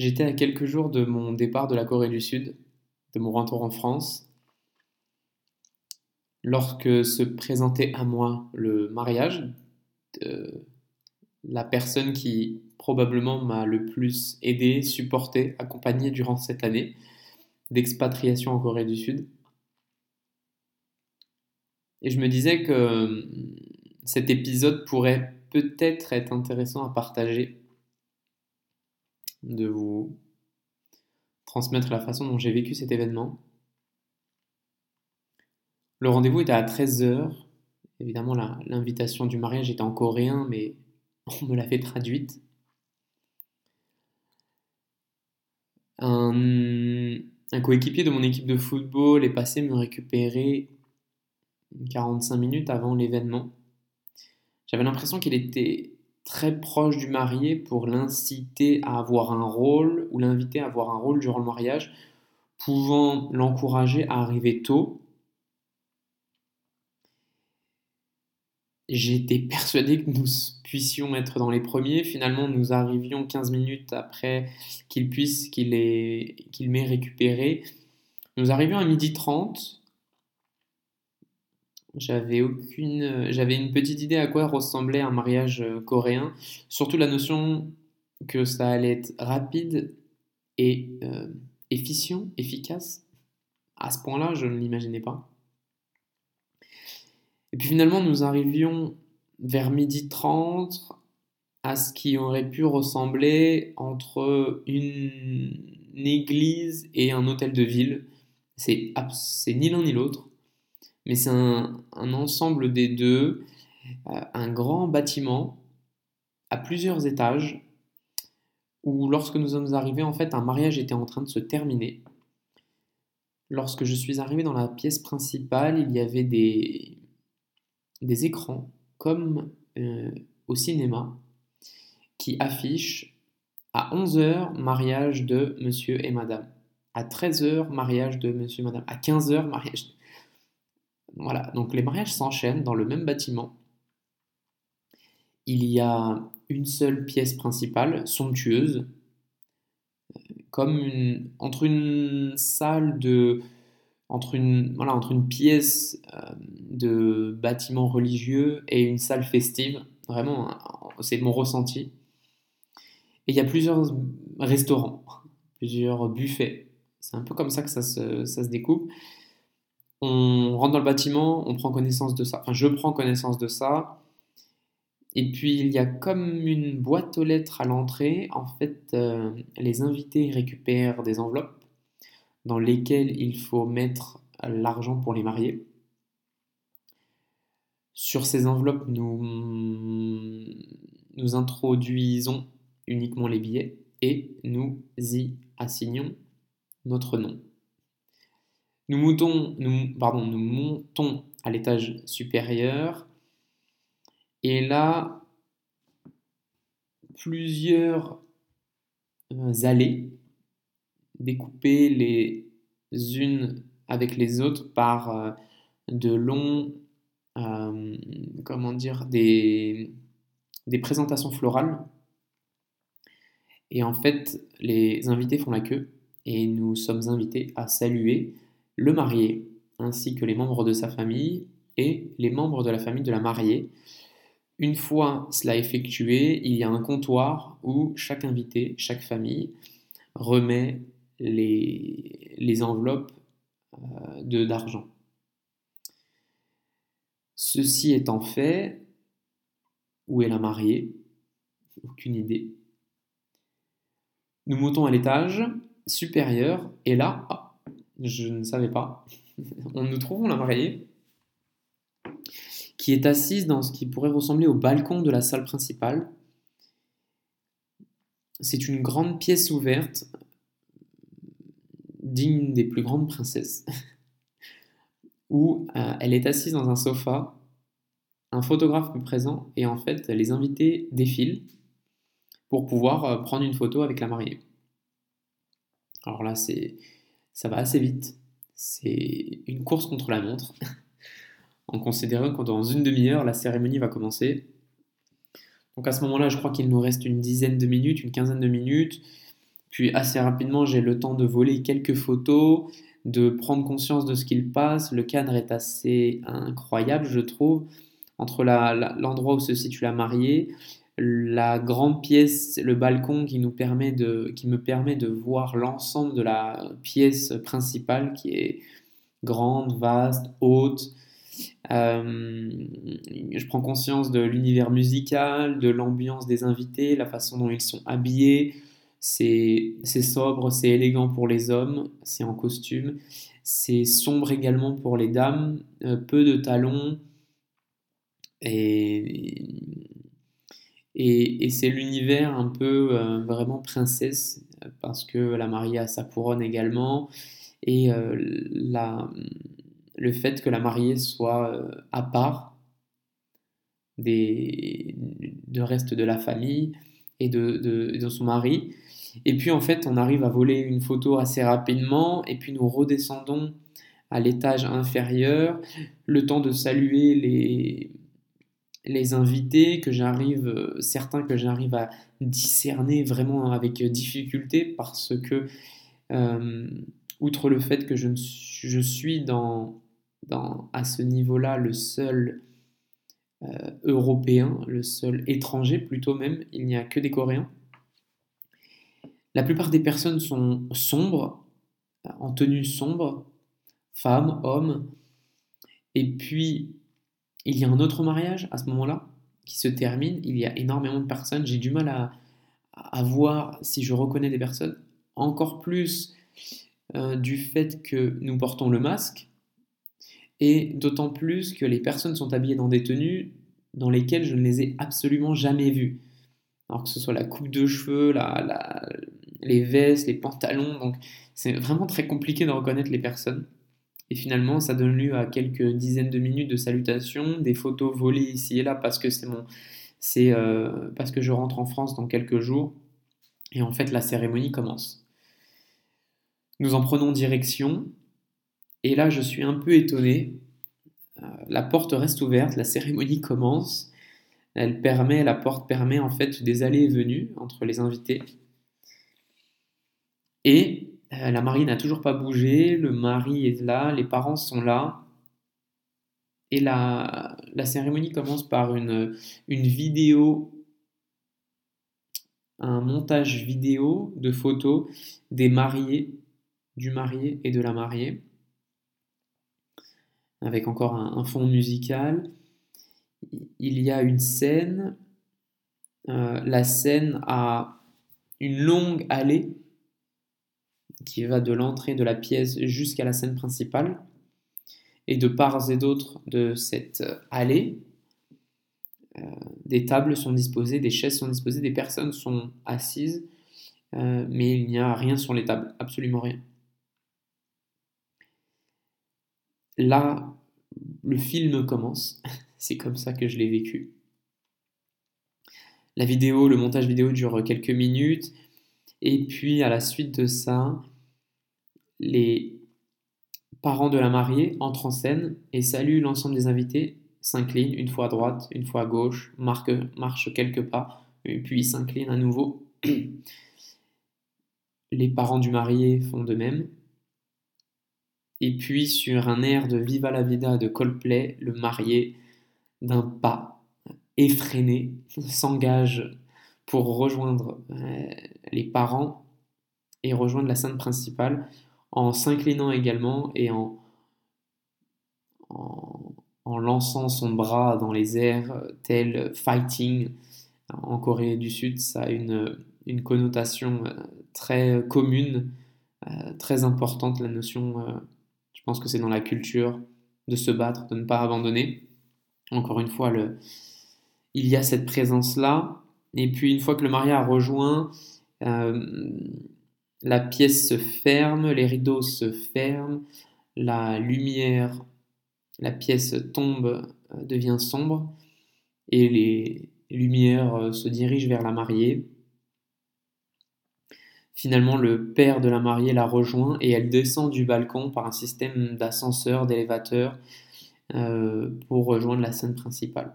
J'étais à quelques jours de mon départ de la Corée du Sud, de mon retour en France, lorsque se présentait à moi le mariage de la personne qui probablement m'a le plus aidé, supporté, accompagné durant cette année d'expatriation en Corée du Sud. Et je me disais que hum, cet épisode pourrait peut-être être intéressant à partager de vous transmettre la façon dont j'ai vécu cet événement. Le rendez-vous était à 13h. Évidemment, l'invitation du mariage était en coréen, mais on me l'a fait traduite. Un, un coéquipier de mon équipe de football est passé me récupérer 45 minutes avant l'événement. J'avais l'impression qu'il était très proche du marié pour l'inciter à avoir un rôle ou l'inviter à avoir un rôle durant le mariage, pouvant l'encourager à arriver tôt. J'étais persuadé que nous puissions être dans les premiers. Finalement, nous arrivions 15 minutes après qu'il puisse, qu'il qu'il m'ait récupéré. Nous arrivions à midi 30 j'avais aucune, j'avais une petite idée à quoi ressemblait un mariage euh, coréen, surtout la notion que ça allait être rapide et euh, efficient, efficace. À ce point-là, je ne l'imaginais pas. Et puis finalement, nous arrivions vers midi 30 à ce qui aurait pu ressembler entre une église et un hôtel de ville. C'est ni l'un ni l'autre mais c'est un, ensemble des deux, euh, un grand bâtiment à plusieurs étages, où lorsque nous sommes arrivés, en fait, un mariage était en train de se terminer. Lorsque je suis arrivé dans la pièce principale, il y avait des, des écrans, comme euh, au cinéma, qui affichent à 11h, mariage de monsieur et madame. À 13h, mariage de monsieur et madame. À 15h, mariage. Voilà, donc les mariages s'enchaînent dans le même bâtiment. Il y a une seule pièce principale, somptueuse, comme une, entre une salle de. Entre une, voilà, entre une pièce euh, de bâtiment religieux et une salle festive. Vraiment, c'est mon ressenti. Et il y a plusieurs restaurants, plusieurs buffets. C'est un peu comme ça que ça se, ça se découpe. On rentre dans le bâtiment, on prend connaissance de ça. Enfin, je prends connaissance de ça. Et puis, il y a comme une boîte aux lettres à l'entrée. En fait, euh, les invités récupèrent des enveloppes dans lesquelles il faut mettre l'argent pour les mariés. Sur ces enveloppes, nous introduisons uniquement les billets et nous y assignons notre nom. Nous montons, pardon, nous montons à l'étage supérieur et là, plusieurs euh, allées découpées les unes avec les autres par euh, de longs, euh, comment dire, des présentations florales. Et en fait, les invités font la queue et nous sommes invités à saluer le marié, ainsi que les membres de sa famille et les membres de la famille de la mariée. Une fois cela effectué, il y a un comptoir où chaque invité, chaque famille remet les, enveloppes euh, d'argent. Ceci étant fait, où est la mariée? Aucune idée. Nous montons à l'étage supérieur et là, je ne savais pas. Nous trouvons la mariée qui est assise dans ce qui pourrait ressembler au balcon de la salle principale. C'est une grande pièce ouverte, digne des plus grandes princesses, où euh, elle est assise dans un sofa, un photographe est présent, et en fait les invités défilent pour pouvoir euh, prendre une photo avec la mariée. Alors là, c'est ça va assez vite. C'est une course contre la montre, en considérant que dans une demi-heure, la cérémonie va commencer. Donc à ce moment-là, je crois qu'il nous reste une dizaine de minutes, une quinzaine de minutes Puis assez rapidement, j'ai le temps de voler quelques photos, de prendre conscience de ce qu'il passe. Le cadre est assez incroyable, je trouve, entre l'endroit où se situe la mariée, la grande pièce, le balcon qui, nous permet de, qui me permet de voir l'ensemble de la pièce principale qui est grande, vaste, haute. Euh, je prends conscience de l'univers musical, de l'ambiance des invités, la façon dont ils sont habillés. C'est sobre, c'est élégant pour les hommes, c'est en costume. C'est sombre également pour les dames, euh, peu de talons. Et, et, c'est l'univers un peu euh, vraiment princesse, parce que la mariée a sa couronne également. Et la, le fait que la mariée soit euh, à part des, de reste de la famille et de, de, son mari. Et puis en fait, on arrive à voler une photo assez rapidement et puis nous redescendons à l'étage inférieur, le temps de saluer les, les invités que j'arrive, euh, certains que j'arrive à discerner vraiment avec difficulté parce que, euh, outre le fait que je, je suis dans, à ce niveau-là le seul euh, européen, le seul étranger plutôt même, il n'y a que des Coréens. La plupart des personnes sont sombres, en tenue sombre, femmes, hommes. Et puis, il y a un autre mariage à ce moment-là qui se termine. Il y a énormément de personnes. J'ai du mal à, voir si je reconnais des personnes. Encore plus euh, du fait que nous portons le masque et d'autant plus que les personnes sont habillées dans des tenues dans lesquelles je ne les ai absolument jamais vues. Alors que ce soit la coupe de cheveux, la, les vestes, les pantalons, donc c'est vraiment très compliqué de reconnaître les personnes. Et finalement, ça donne lieu à quelques dizaines de minutes de salutations, des photos volées ici et là parce que c'est mon, c'est euh, parce que je rentre en France dans quelques jours. Et en fait, la cérémonie commence. Nous en prenons direction et là, je suis un peu étonné. Euh, la porte reste ouverte, la cérémonie commence. Elle permet, la porte permet en fait des allées et venues entre les invités. Et euh, la mariée n'a toujours pas bougé, le mari est là, les parents sont là. Et la, cérémonie commence par une, une vidéo, un montage vidéo de photos des mariés, du marié et de la mariée avec encore un, fond musical. Il y a une scène. Euh, la scène a une longue allée qui va de l'entrée de la pièce jusqu'à la scène principale. Et de part et d'autre de cette allée, euh, des tables sont disposées, des chaises sont disposées, des personnes sont assises, euh, mais il n'y a rien sur les tables, absolument rien. là, le film commence. C'est comme ça que je l'ai vécu. La vidéo, le montage vidéo dure quelques minutes. Et puis, à la suite de ça, les parents de la mariée entrent en scène et saluent l'ensemble des invités, s'inclinent une fois à droite, une fois à gauche, marchent quelques pas, puis s'inclinent à nouveau. Les parents du marié font de même. Et puis sur un air de Viva la Vida de Coldplay, le marié, d'un pas effréné, s'engage pour rejoindre euh, les parents et rejoindre la scène principale en s'inclinant également et en, en, lançant son bras dans les airs tel fighting. En Corée du Sud, ça a une, une connotation euh, très commune, euh, très importante, la notion je pense que c'est dans la culture de se battre, de ne pas abandonner. Encore une fois, le... il y a cette présence-là. Et puis une fois que le mariage a rejoint, euh, la pièce se ferme, les rideaux se ferment, la lumière, la pièce tombe, euh, devient sombre, et les lumières euh, se dirigent vers la mariée. Finalement, le père de la mariée la rejoint et elle descend du balcon par un système d'ascenseur, d'élévateur, euh, pour rejoindre la scène principale.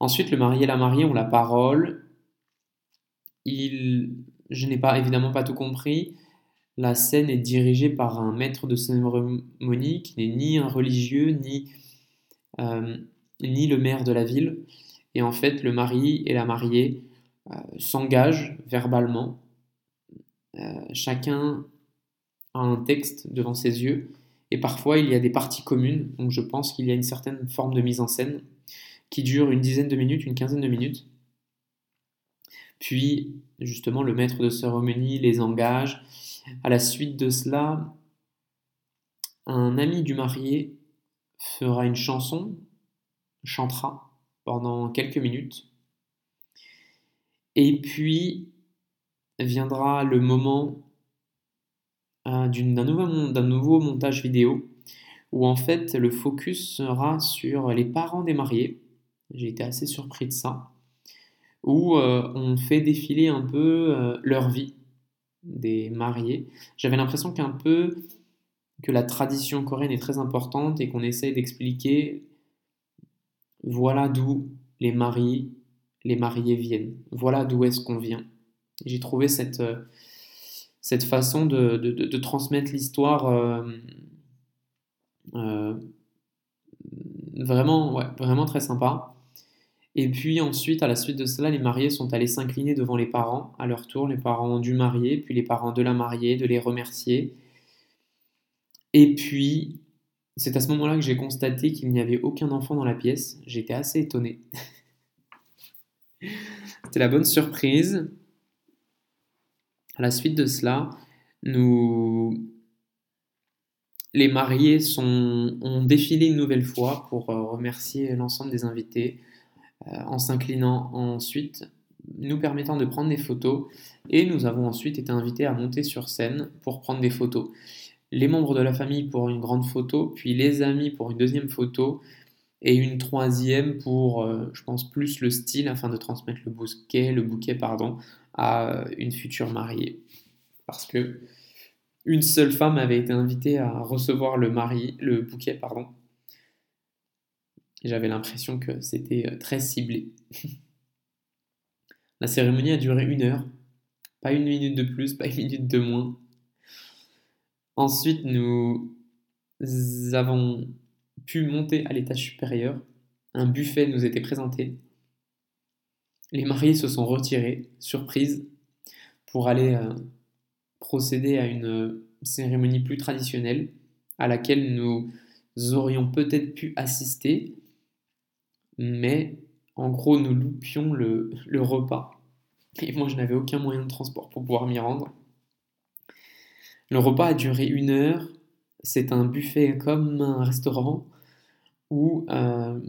Ensuite, le marié et la mariée ont la parole. Ils je n'ai pas évidemment pas tout compris. La scène est dirigée par un maître de cérémonie qui n'est ni un religieux ni, euh, ni le maire de la ville. Et en fait, le mari et la mariée euh, s'engagent verbalement. Euh, chacun a un texte devant ses yeux. Et parfois, il y a des parties communes. Donc, je pense qu'il y a une certaine forme de mise en scène qui dure une dizaine de minutes, une quinzaine de minutes. Puis, justement, le maître de cérémonie les engage. À la suite de cela, un ami du marié fera une chanson, chantera pendant quelques minutes. Et puis viendra le moment euh, d'un nouveau, nouveau montage vidéo où en fait le focus sera sur les parents des mariés. J'ai été assez surpris de ça où euh, on fait défiler un peu euh, leur vie des mariés. J'avais l'impression qu'un peu que la tradition coréenne est très importante et qu'on essaye d'expliquer voilà d'où les mariés, les mariés viennent, voilà d'où est-ce qu'on vient. J'ai trouvé cette, euh, cette façon de, de, transmettre l'histoire vraiment, ouais, vraiment très sympa. Et puis ensuite, à la suite de cela, les mariés sont allés s'incliner devant les parents. À leur tour, les parents du marié, puis les parents de la mariée, de les remercier. Et puis, c'est à ce moment-là que j'ai constaté qu'il n'y avait aucun enfant dans la pièce. J'étais assez étonné. C'était la bonne surprise. À la suite de cela, nous... les mariés sont... ont défilé une nouvelle fois pour euh, remercier l'ensemble des invités en s'inclinant ensuite, nous permettant de prendre des photos. Et nous avons ensuite été invités à monter sur scène pour prendre des photos. Les membres de la famille pour une grande photo, puis les amis pour une deuxième photo, et une troisième pour, euh, je pense, plus le style afin de transmettre le bouquet, le bouquet pardon, à une future mariée. Parce que une seule femme avait été invitée à recevoir le, mari, le bouquet pardon, j'avais l'impression que c'était euh, très ciblé. La cérémonie a duré une heure, pas une minute de plus, pas une minute de moins. Ensuite, nous avons pu monter à l'étage supérieur. Un buffet nous était présenté. Les mariés se sont retirés, surprise, pour aller euh, procéder à une euh, cérémonie plus traditionnelle à laquelle nous aurions peut-être pu assister, mais en gros, nous loupions le, repas. Et moi, je n'avais aucun moyen de transport pour pouvoir m'y rendre. Le repas a duré une heure. C'est un buffet comme un restaurant où, euh,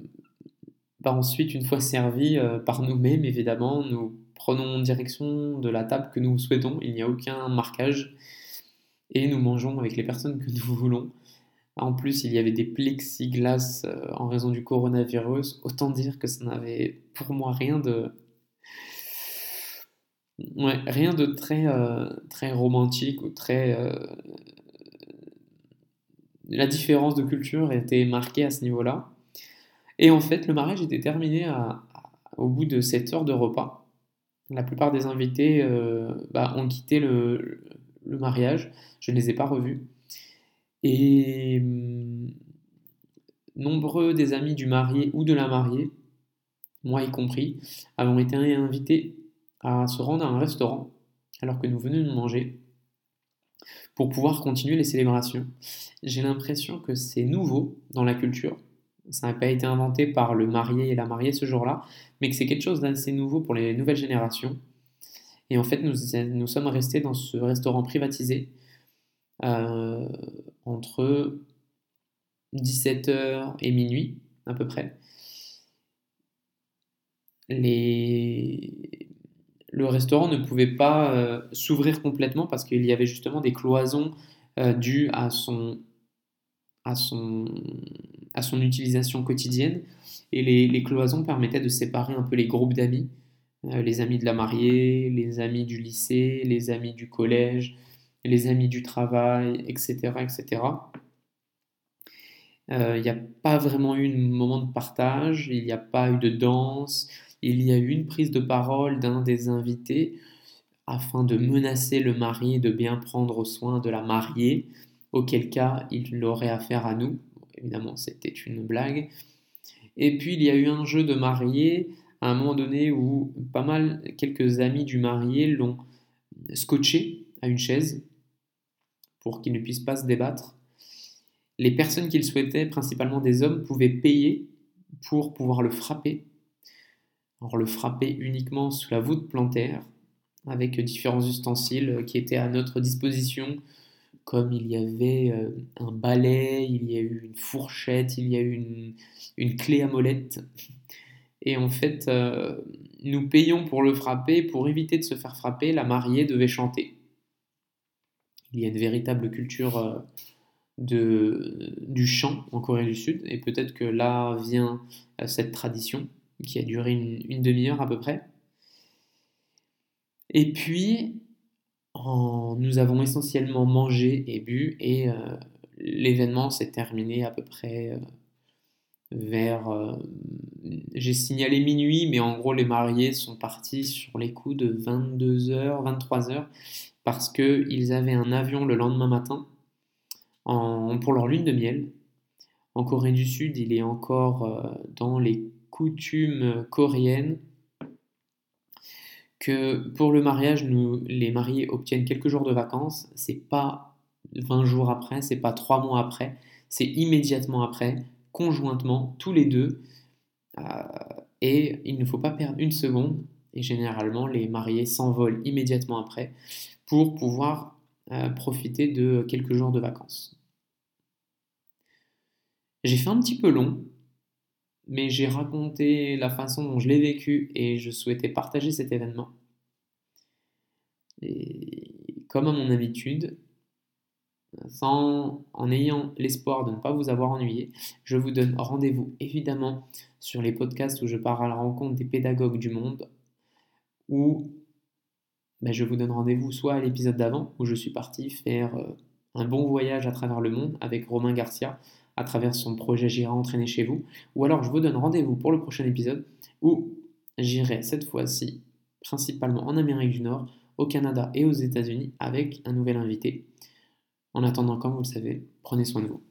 bah, ensuite, une fois servi euh, par nous-mêmes, évidemment, nous prenons direction de la table que nous souhaitons. Il n'y a aucun marquage. Et nous mangeons avec les personnes que nous voulons. En plus, il y avait des plexiglas euh, en raison du coronavirus. Autant dire que ça n'avait pour moi rien de. rien de très, euh, très romantique ou très. Euh, la différence de culture était marquée à ce niveau-là. Et en fait, le mariage était terminé au bout de 7 heures de repas. La plupart des invités bah, ont quitté le, le mariage. Je ne les ai pas revus. Et hum, nombreux des amis du marié ou de la mariée, moi y compris, avons été invités à se rendre à un restaurant alors que nous venions de manger pour pouvoir continuer les célébrations. J'ai l'impression que c'est nouveau dans la culture. Ça n'a pas été inventé par le marié et la mariée ce jour-là, mais que c'est quelque chose d'assez nouveau pour les nouvelles générations. Et en fait, nous sommes restés dans ce restaurant privatisé euh, entre 17h et minuit à peu près. Le restaurant ne pouvait pas euh, s'ouvrir complètement parce qu'il y avait justement des cloisons euh, dues à son, à, son, à son utilisation quotidienne. Et les, les, cloisons permettaient de séparer un peu les groupes d'amis, les amis de la mariée, les amis du lycée, les amis du collège, les amis du travail, etc. etc. Euh, il n'y a pas vraiment eu un moment de partage, il n'y a pas eu de danse, il y a eu une prise de parole d'un des invités afin de menacer le mari de bien prendre soin de la mariée, auquel cas il aurait affaire à nous. Évidemment, c'était une blague. Et puis il y a eu un jeu de mariée à un moment donné où pas mal, quelques amis du marié l'ont scotché à une chaise pour qu'il ne puisse pas se débattre. Les personnes qu'il souhaitait, principalement des hommes, pouvaient payer pour pouvoir le frapper. Alors le frapper uniquement sous la voûte plantaire, avec différents ustensiles qui étaient à notre disposition, comme il y avait euh, un balai, il y a eu une fourchette, il y a eu une, clé à molette. Et en fait, euh, nous payons pour le frapper. Pour éviter de se faire frapper, la mariée devait chanter. Il y a une véritable culture euh, de, du chant en Corée du Sud. Et peut-être que là vient cette tradition qui a duré une demi-heure à peu près. Et puis, nous avons essentiellement mangé et bu et euh, l'événement s'est terminé à peu près euh, vers... Euh, j'ai signalé minuit, mais en gros les mariés sont partis sur les coups de 22h, 23h parce qu'ils avaient un avion le lendemain matin pour leur lune de miel. En Corée du Sud, il est encore dans les coutumes coréennes que pour le mariage, les mariés obtiennent quelques jours de vacances. C'est pas 20 jours après, c'est pas 3 mois après, c'est immédiatement après, conjointement, tous les deux. Euh, et il ne faut pas perdre une seconde. Et généralement, les mariés s'envolent immédiatement après pour pouvoir euh, profiter de quelques jours de vacances. J'ai fait un petit peu long, mais j'ai raconté la façon dont je l'ai vécu et je souhaitais partager cet événement. Et comme à mon habitude, en ayant l'espoir de ne pas vous avoir ennuyé, je vous donne rendez-vous évidemment sur les podcasts où je pars à la rencontre des pédagogues du monde, ou ben, je vous donne rendez-vous soit à l'épisode d'avant, où je suis parti faire euh, un bon voyage à travers le monde avec Romain Garcia, à travers son projet J'irai entraîner chez vous. Ou alors je vous donne rendez-vous pour le prochain épisode où j'irai cette fois-ci principalement en Amérique du Nord, au Canada et aux États-Unis avec un nouvel invité. En attendant, comme vous le savez, prenez soin de vous.